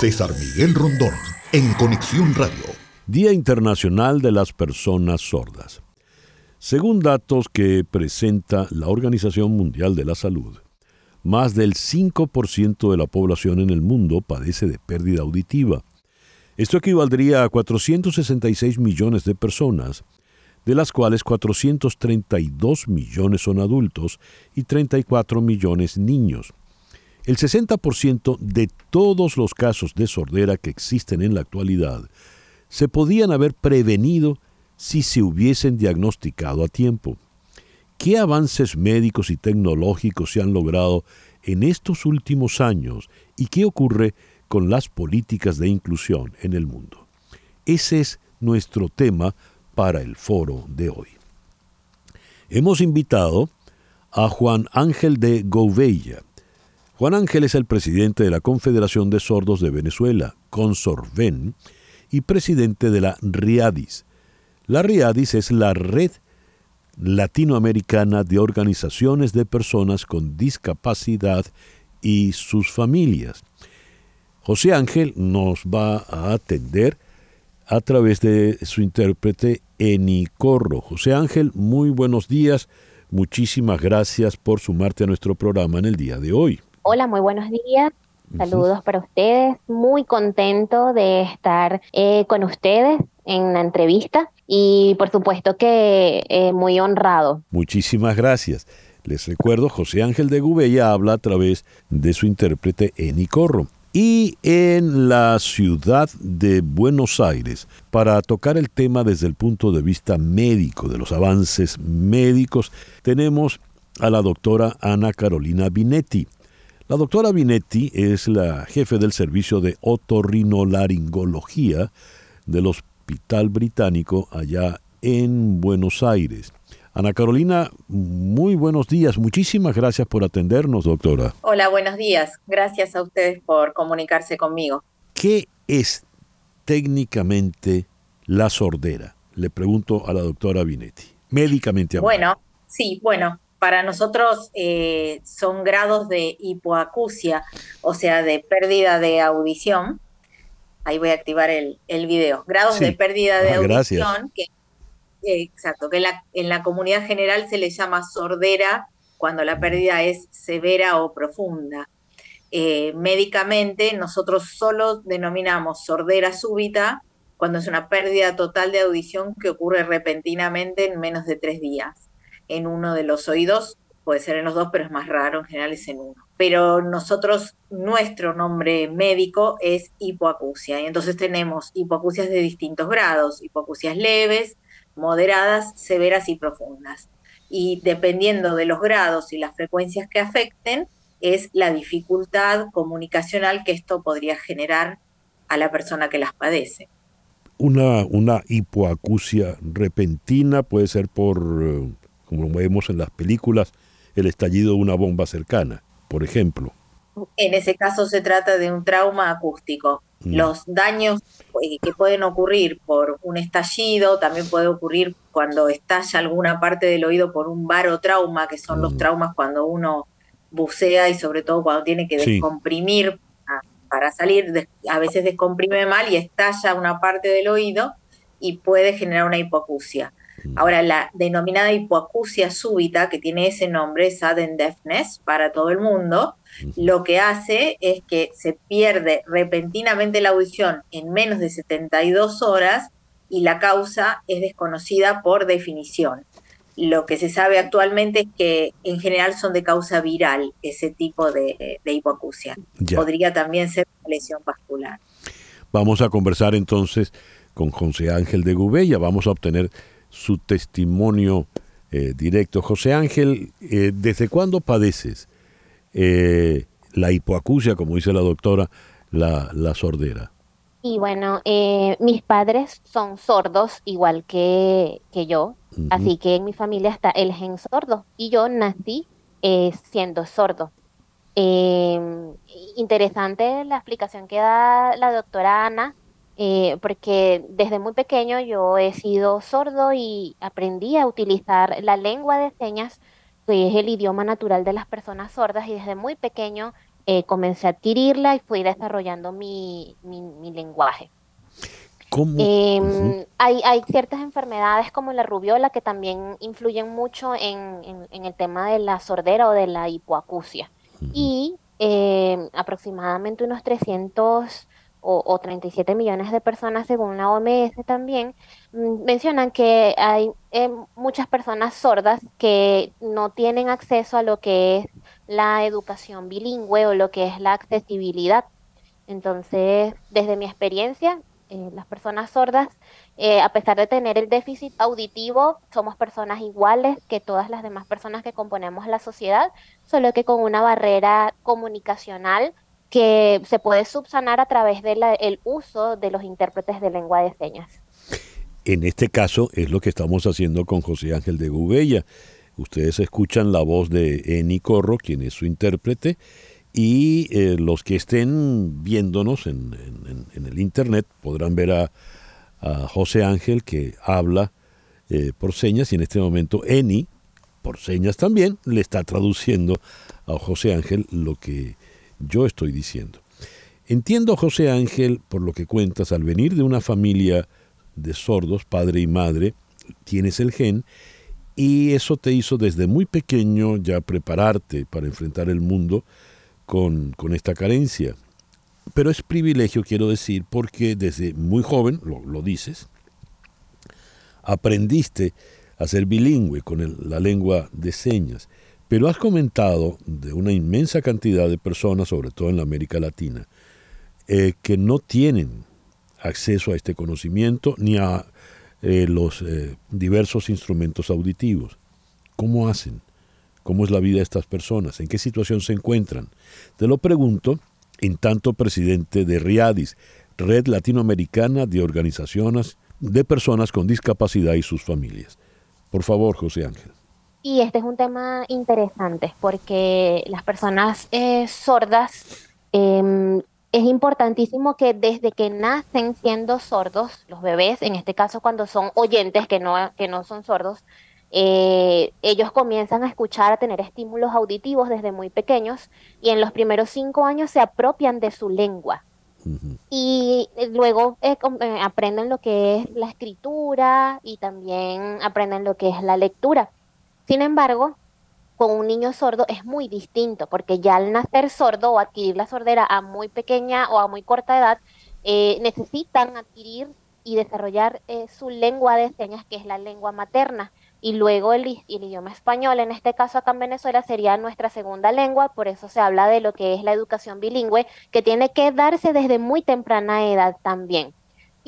César Miguel Rondón, en Conexión Radio. Día Internacional de las Personas Sordas. Según datos que presenta la Organización Mundial de la Salud, más del 5% de la población en el mundo padece de pérdida auditiva. Esto equivaldría a 466 millones de personas, de las cuales 432 millones son adultos y 34 millones niños. El 60% de todos los casos de sordera que existen en la actualidad se podían haber prevenido si se hubiesen diagnosticado a tiempo. ¿Qué avances médicos y tecnológicos se han logrado en estos últimos años y qué ocurre con las políticas de inclusión en el mundo? Ese es nuestro tema para el foro de hoy. Hemos invitado a Juan Ángel de Gouveia. Juan Ángel es el presidente de la Confederación de Sordos de Venezuela, Consorven, y presidente de la RIADIS. La RIADIS es la Red Latinoamericana de Organizaciones de Personas con Discapacidad y sus familias. José Ángel nos va a atender a través de su intérprete Eni Corro. José Ángel, muy buenos días. Muchísimas gracias por sumarte a nuestro programa en el día de hoy. Hola, muy buenos días. Saludos para ustedes. Muy contento de estar eh, con ustedes en la entrevista y por supuesto que eh, muy honrado. Muchísimas gracias. Les recuerdo, José Ángel de Gubella habla a través de su intérprete Eni Corro. Y en la ciudad de Buenos Aires, para tocar el tema desde el punto de vista médico, de los avances médicos, tenemos a la doctora Ana Carolina Binetti. La doctora Binetti es la jefe del servicio de otorrinolaringología del Hospital Británico allá en Buenos Aires. Ana Carolina, muy buenos días. Muchísimas gracias por atendernos, doctora. Hola, buenos días. Gracias a ustedes por comunicarse conmigo. ¿Qué es técnicamente la sordera? Le pregunto a la doctora Binetti. Médicamente hablando. Bueno, sí, bueno, para nosotros eh, son grados de hipoacusia, o sea, de pérdida de audición. Ahí voy a activar el, el video. Grados de pérdida de ah, audición, que, eh, exacto, que en la, en la comunidad general se le llama sordera cuando la pérdida es severa o profunda. Eh, médicamente, nosotros solo denominamos sordera súbita cuando es una pérdida total de audición que ocurre repentinamente en menos de tres días en uno de los oídos, puede ser en los dos, pero es más raro, en general es en uno. Pero nosotros, nuestro nombre médico es hipoacusia, y entonces tenemos hipoacusias de distintos grados, hipoacusias leves, moderadas, severas y profundas. Y dependiendo de los grados y las frecuencias que afecten, es la dificultad comunicacional que esto podría generar a la persona que las padece. Una, una hipoacusia repentina puede ser por eh, como vemos en las películas, el estallido de una bomba cercana, por ejemplo. En ese caso se trata de un trauma acústico. Mm. Los daños eh, que pueden ocurrir por un estallido, también puede ocurrir cuando estalla alguna parte del oído por un barotrauma, que son los mm. traumas cuando uno bucea y sobre todo cuando tiene que descomprimir para salir, a veces descomprime mal y estalla una parte del oído y puede generar una hipoacusia. Ahora, la denominada hipoacusia súbita, que tiene ese nombre, sudden deafness, para todo el mundo, lo que hace es que se pierde repentinamente la audición en menos de 72 horas y la causa es desconocida por definición. Lo que se sabe actualmente es que en general son de causa viral ese tipo de, hipoacusia. Podría también ser lesión vascular. Vamos a conversar entonces con José Ángel de Gubella, vamos a obtener su testimonio eh, directo. José Ángel, eh, ¿desde cuándo padeces eh, la hipoacusia, como dice la doctora, la, la sordera? Y bueno, mis padres son sordos igual que, que yo, así que en mi familia está el gen sordo y yo nací siendo sordo. Interesante la explicación que da la doctora Ana eh, porque desde muy pequeño yo he sido sordo y aprendí a utilizar la lengua de señas, que es el idioma natural de las personas sordas, y desde muy pequeño eh, comencé a adquirirla y fui desarrollando mi, lenguaje. Em, hay, hay, ciertas enfermedades como la rubiola que también influyen mucho en, el tema de la sordera o de la hipoacusia. Y em, aproximadamente unos 300 o, 37 millones de personas según la OMS también, mm, mencionan que hay eh, muchas personas sordas que no tienen acceso a lo que es la educación bilingüe o lo que es la accesibilidad. Entonces, desde mi experiencia, eh, las personas sordas, eh, a pesar de tener el déficit auditivo, somos personas iguales que todas las demás personas que componemos la sociedad, solo que con una barrera comunicacional que se puede subsanar a través del uso de los intérpretes de lengua de señas. En este caso es lo que estamos haciendo con José Ángel de Gubella. Ustedes escuchan la voz de Eni Corro, quien es su intérprete, y eh, los que estén viéndonos en, el internet podrán ver a, José Ángel que habla eh, por señas y en este momento Eni, por señas también, le está traduciendo a José Ángel lo que yo estoy diciendo. Entiendo, José Ángel, por lo que cuentas, al venir de una familia de sordos, padre y madre, tienes el gen y eso te hizo desde muy pequeño ya prepararte para enfrentar el mundo con, esta carencia. Pero es privilegio, quiero decir, porque desde muy joven, lo, dices, aprendiste a ser bilingüe con la lengua de señas. Pero has comentado de una inmensa cantidad de personas, sobre todo en la América Latina, eh, que no tienen acceso a este conocimiento ni a eh, los eh, diversos instrumentos auditivos. ¿Cómo hacen? ¿Cómo es la vida de estas personas? ¿En qué situación se encuentran? Te lo pregunto en tanto presidente de RIADIS, Red Latinoamericana de Organizaciones de Personas con Discapacidad y sus familias. Por favor, José Ángel. Y este es un tema interesante porque las personas eh, sordas em, es importantísimo que desde que nacen siendo sordos, los bebés, en este caso cuando son oyentes que no, que no son sordos, eh, ellos comienzan a escuchar, a tener estímulos auditivos desde muy pequeños y en los primeros cinco años se apropian de su lengua. Y eh, luego aprenden lo que es la escritura y también aprenden lo que es la lectura. Sin embargo, con un niño sordo es muy distinto, porque ya al nacer sordo o adquirir la sordera a muy pequeña o a muy corta edad, eh, necesitan adquirir y desarrollar eh, su lengua de señas, que es la lengua materna. Y luego el, el, idioma español, en este caso acá en Venezuela, sería nuestra segunda lengua, por eso se habla de lo que es la educación bilingüe, que tiene que darse desde muy temprana edad también.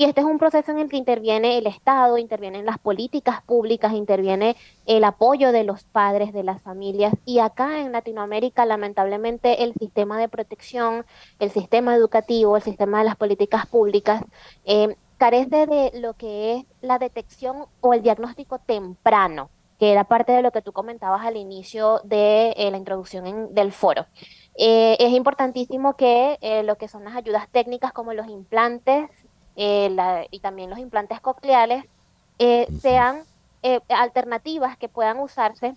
Y este es un proceso en el que interviene el Estado, intervienen las políticas públicas, interviene el apoyo de los padres, de las familias. Y acá en Latinoamérica, lamentablemente, el sistema de protección, el sistema educativo, el sistema de las políticas públicas, eh, carece de lo que es la detección o el diagnóstico temprano, que era parte de lo que tú comentabas al inicio de eh, la introducción del foro. Eh, es importantísimo que lo que son las ayudas técnicas como los implantes, eh, y también los implantes cocleares eh, sean eh, alternativas que puedan usarse,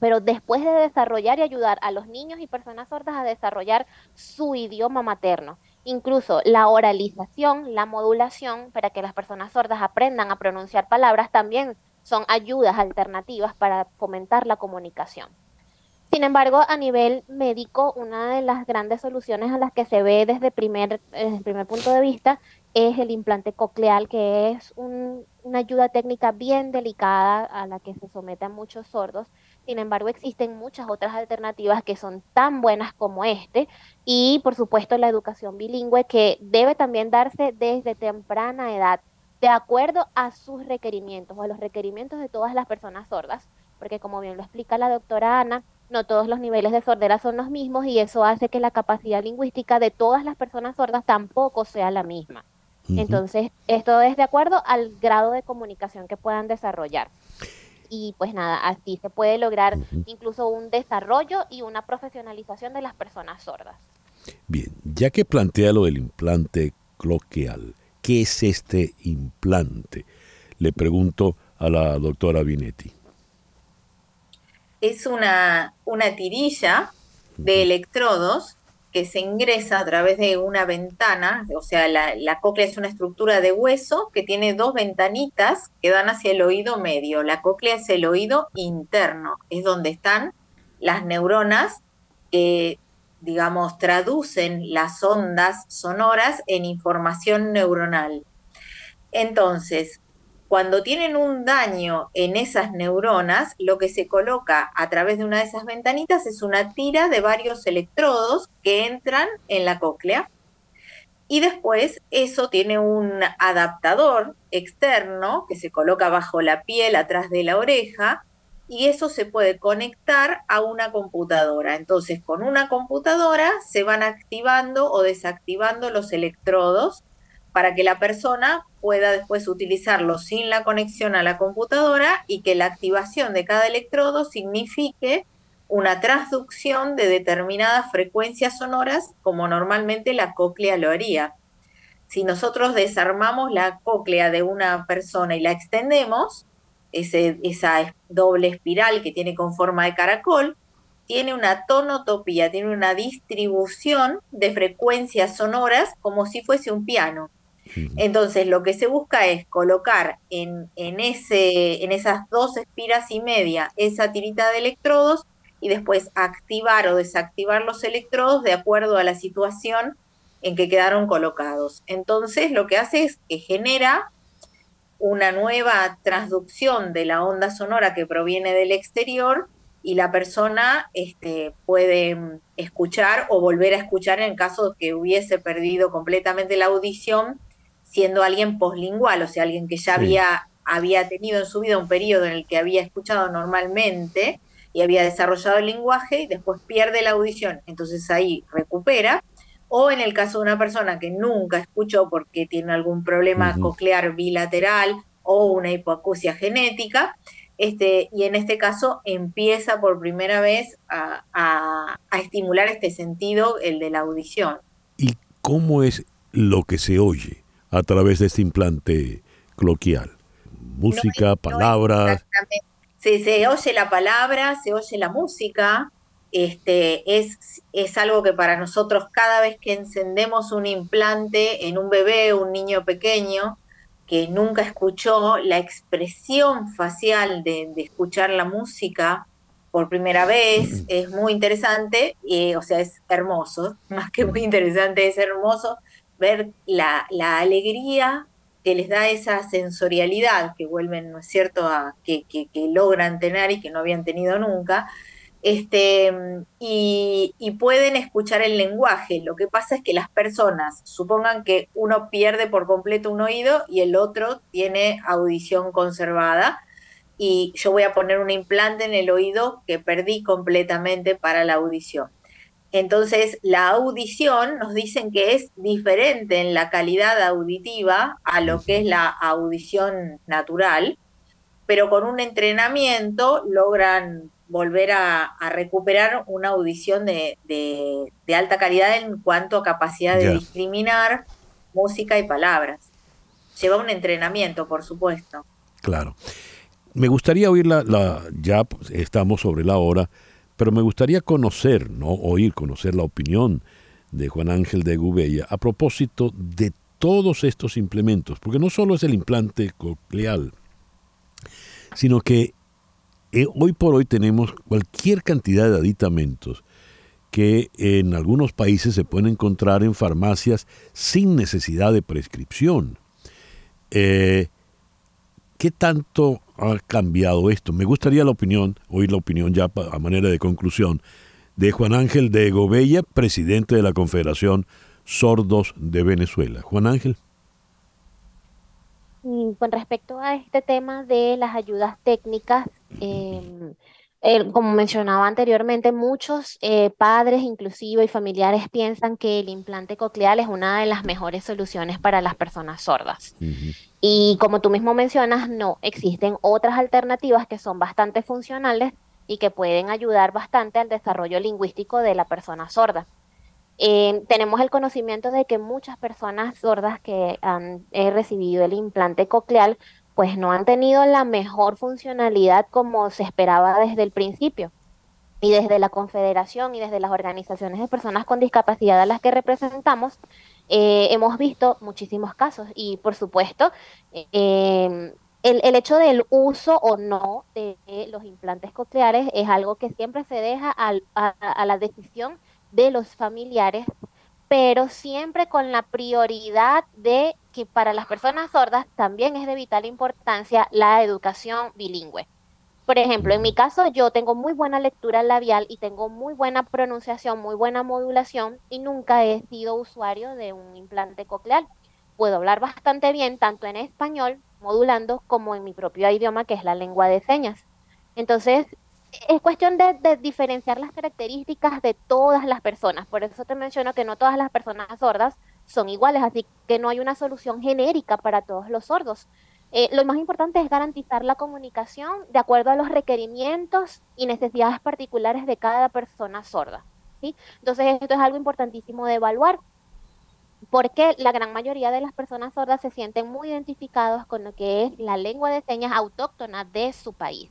pero después de desarrollar y ayudar a los niños y personas sordas a desarrollar su idioma materno. Incluso la oralización, la modulación, para que las personas sordas aprendan a pronunciar palabras, también son ayudas alternativas para fomentar la comunicación. Sin embargo, a nivel médico, una de las grandes soluciones a las que se ve desde, primer, desde el primer punto de vista es el implante coclear, que es una ayuda técnica bien delicada a la que se someten muchos sordos. Sin embargo, existen muchas otras alternativas que son tan buenas como este y, por supuesto, la educación bilingüe que debe también darse desde temprana edad, de acuerdo a sus requerimientos o a los requerimientos de todas las personas sordas, porque como bien lo explica la doctora Ana, no todos los niveles de sordera son los mismos y eso hace que la capacidad lingüística de todas las personas sordas tampoco sea la misma. Entonces, esto es de acuerdo al grado de comunicación que puedan desarrollar. Y pues nada, así se puede lograr incluso un desarrollo y una profesionalización de las personas sordas. Bien, ya que plantea lo del implante cloqueal, ¿qué es este implante? Le pregunto a la doctora Binetti es una, una tirilla de electrodos que se ingresa a través de una ventana, o sea, la, la, es una estructura de hueso que tiene dos ventanitas que dan hacia el oído medio. La cóclea es el oído interno, es donde están las neuronas que, digamos, traducen las ondas sonoras en información neuronal. Entonces, cuando tienen un daño en esas neuronas, lo que se coloca a través de una de esas ventanitas es una tira de varios electrodos que entran en la cóclea. Y después eso tiene un adaptador externo que se coloca bajo la piel, atrás de la oreja, y eso se puede conectar a una computadora. Entonces, con una computadora se van activando o desactivando los electrodos para que la persona pueda después utilizarlo sin la conexión a la computadora y que la activación de cada electrodo signifique una transducción de determinadas frecuencias sonoras como normalmente la cóclea lo haría. Si nosotros desarmamos la cóclea de una persona y la extendemos, esa doble espiral que tiene con forma de caracol, tiene una tonotopía, tiene una distribución de frecuencias sonoras como si fuese un piano. Entonces, lo que se busca es colocar en, ese, en esas dos espiras y media esa tirita de electrodos y después activar o desactivar los electrodos de acuerdo a la situación en que quedaron colocados. Entonces, lo que hace es que genera una nueva transducción de la onda sonora que proviene del exterior y la persona este, puede escuchar o volver a escuchar en caso que hubiese perdido completamente la audición siendo alguien poslingual, o sea, alguien que ya había, había tenido en su vida un periodo en el que había escuchado normalmente y había desarrollado el lenguaje y después pierde la audición, entonces ahí recupera. O en el caso de una persona que nunca escuchó porque tiene algún problema coclear bilateral o una hipoacusia genética, este, y en este caso empieza por primera vez a, a, estimular este sentido, el de la audición. ¿Y cómo es lo que se oye? A través de este implante cloquial? Música, palabras. se, oye la palabra, se oye la música. Este, es, es algo que para nosotros cada vez que encendemos un implante en un bebé, un niño pequeño, que nunca escuchó la expresión facial de, escuchar la música por primera vez, es muy interesante, y, o sea, es hermoso, más que muy interesante, es hermoso ver la, alegría que les da esa sensorialidad que vuelven, ¿no es cierto?, a, que, logran tener y que no habían tenido nunca, este, y, pueden escuchar el lenguaje. Lo que pasa es que las personas, supongan que uno pierde por completo un oído y el otro tiene audición conservada, y yo voy a poner un implante en el oído que perdí completamente para la audición. Entonces, la audición nos dicen que es diferente en la calidad auditiva a lo que es la audición natural, pero con un entrenamiento logran volver a, recuperar una audición de, alta calidad en cuanto a capacidad de discriminar música y palabras. Lleva un entrenamiento, por supuesto. Claro. Me gustaría oír la ya estamos sobre la hora, pero me gustaría conocer, no oír, conocer la opinión de Juan Ángel de Gubella a propósito de todos estos implementos, porque no solo es el implante coclear, sino que eh, hoy por hoy tenemos cualquier cantidad de aditamentos que en algunos países se pueden encontrar en farmacias sin necesidad de prescripción. Eh, ¿Qué tanto ha cambiado esto? Me gustaría la opinión, oír la opinión ya a manera de conclusión, de Juan Ángel de Gobella, presidente de la Confederación Sordos de Venezuela. Juan Ángel. Con respecto a este tema de las ayudas técnicas, eh, como mencionaba anteriormente, muchos eh, padres inclusive y familiares piensan que el implante coclear es una de las mejores soluciones para las personas sordas. Y como tú mismo mencionas, no, existen otras alternativas que son bastante funcionales y que pueden ayudar bastante al desarrollo lingüístico de la persona sorda. Eh, tenemos el conocimiento de que muchas personas sordas que han eh, recibido el implante coclear pues no han tenido la mejor funcionalidad como se esperaba desde el principio. y desde la Confederación y desde las organizaciones de personas con discapacidad a las que representamos, eh, hemos visto muchísimos casos y por supuesto em, el, el, hecho del uso o no de los implantes cocleares es algo que siempre se deja a, a la decisión de los familiares, pero siempre con la prioridad de que para las personas sordas también es de vital importancia la educación bilingüe. Por ejemplo, en mi caso yo tengo muy buena lectura labial y tengo muy buena pronunciación, muy buena modulación y nunca he sido usuario de un implante coclear. Puedo hablar bastante bien tanto en español, modulando, como en mi propio idioma, que es la lengua de señas. Entonces, es cuestión de, diferenciar las características de todas las personas. Por eso te menciono que no todas las personas sordas son iguales, así que no hay una solución genérica para todos los sordos. Eh, lo más importante es garantizar la comunicación de acuerdo a los requerimientos y necesidades particulares de cada persona sorda. ¿sí? Entonces, esto es algo importantísimo de evaluar porque la gran mayoría de las personas sordas se sienten muy identificados con lo que es la lengua de señas autóctona de su país.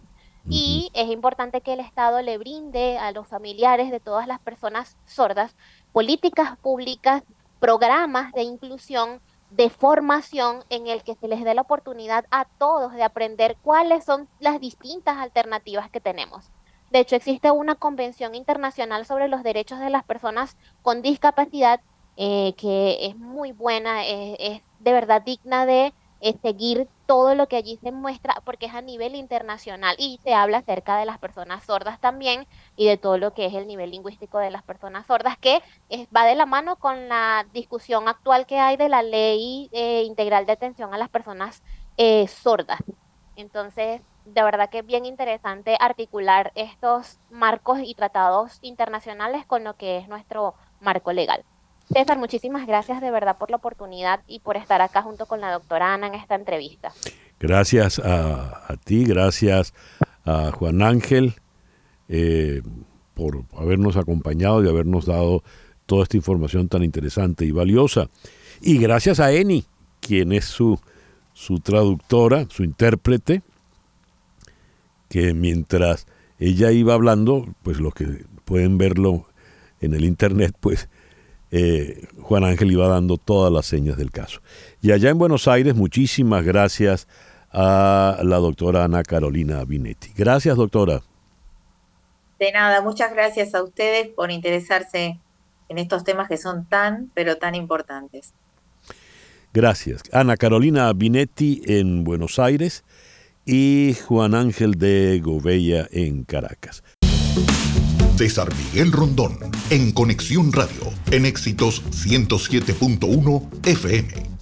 Y es importante que el Estado le brinde a los familiares de todas las personas sordas políticas públicas, programas de inclusión de formación en el que se les dé la oportunidad a todos de aprender cuáles son las distintas alternativas que tenemos. De hecho, existe una convención internacional sobre los derechos de las personas con discapacidad eh, que es muy buena, es de verdad digna de seguir todo lo que allí se muestra porque es a nivel internacional y se habla acerca de las personas sordas también y de todo lo que es el nivel lingüístico de las personas sordas que va de la mano con la discusión actual que hay de la ley eh, integral de atención a las personas eh, sordas. Entonces, de verdad que es bien interesante articular estos marcos y tratados internacionales con lo que es nuestro marco legal. César, muchísimas gracias de verdad por la oportunidad y por estar acá junto con la doctora Ana en esta entrevista. Gracias a, ti, gracias a Juan Ángel eh, por habernos acompañado y habernos dado toda esta información tan interesante y valiosa. Y gracias a Eni, quien es su, su traductora, su intérprete, que mientras ella iba hablando, pues los que pueden verlo en el internet, pues eh, Juan Ángel iba dando todas las señas del caso. Y allá en Buenos Aires, muchísimas gracias a la doctora Ana Carolina Binetti. Gracias, doctora. De nada, muchas gracias a ustedes por interesarse en estos temas que son tan, pero tan importantes. Gracias. Ana Carolina Binetti en Buenos Aires y Juan Ángel de Gobella en Caracas. César Miguel Rondón, en Conexión Radio, en Éxitos 107.1 FM.